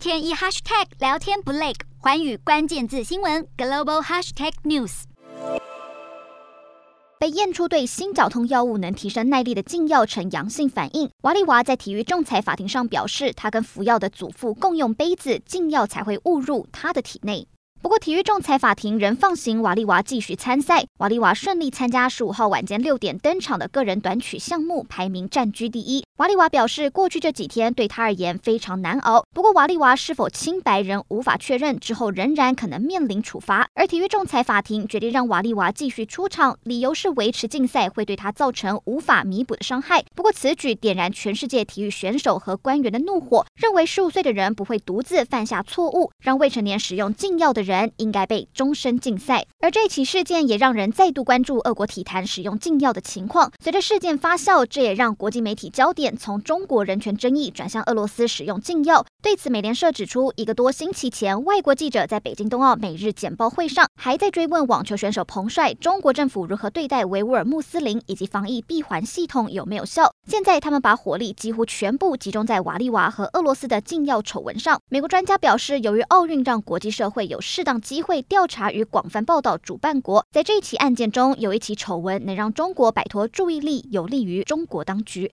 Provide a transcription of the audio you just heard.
天一 hashtag 聊天不累，寰宇关键字新闻 global hashtag news。被验出对心绞痛药物能提升耐力的禁药呈阳性反应。瓦利娃在体育仲裁法庭上表示，他跟服药的祖父共用杯子，禁药才会误入他的体内。不过，体育仲裁法庭仍放行瓦利娃继续参赛。瓦利娃顺利参加十五号晚间六点登场的个人短曲项目，排名占据第一。瓦利娃表示，过去这几天对他而言非常难熬。不过，瓦利娃是否清白仍无法确认，之后仍然可能面临处罚。而体育仲裁法庭决定让瓦利娃继续出场，理由是维持禁赛会对他造成无法弥补的伤害。不过，此举点燃全世界体育选手和官员的怒火，认为十五岁的人不会独自犯下错误，让未成年使用禁药的。人应该被终身禁赛，而这起事件也让人再度关注俄国体坛使用禁药的情况。随着事件发酵，这也让国际媒体焦点从中国人权争议转向俄罗斯使用禁药。对此，美联社指出，一个多星期前，外国记者在北京冬奥每日简报会上，还在追问网球选手彭帅，中国政府如何对待维吾尔穆斯林以及防疫闭环系统有没有效。现在，他们把火力几乎全部集中在瓦利娃和俄罗斯的禁药丑闻上。美国专家表示，由于奥运让国际社会有适当机会调查与广泛报道主办国，在这一起案件中，有一起丑闻能让中国摆脱注意力，有利于中国当局。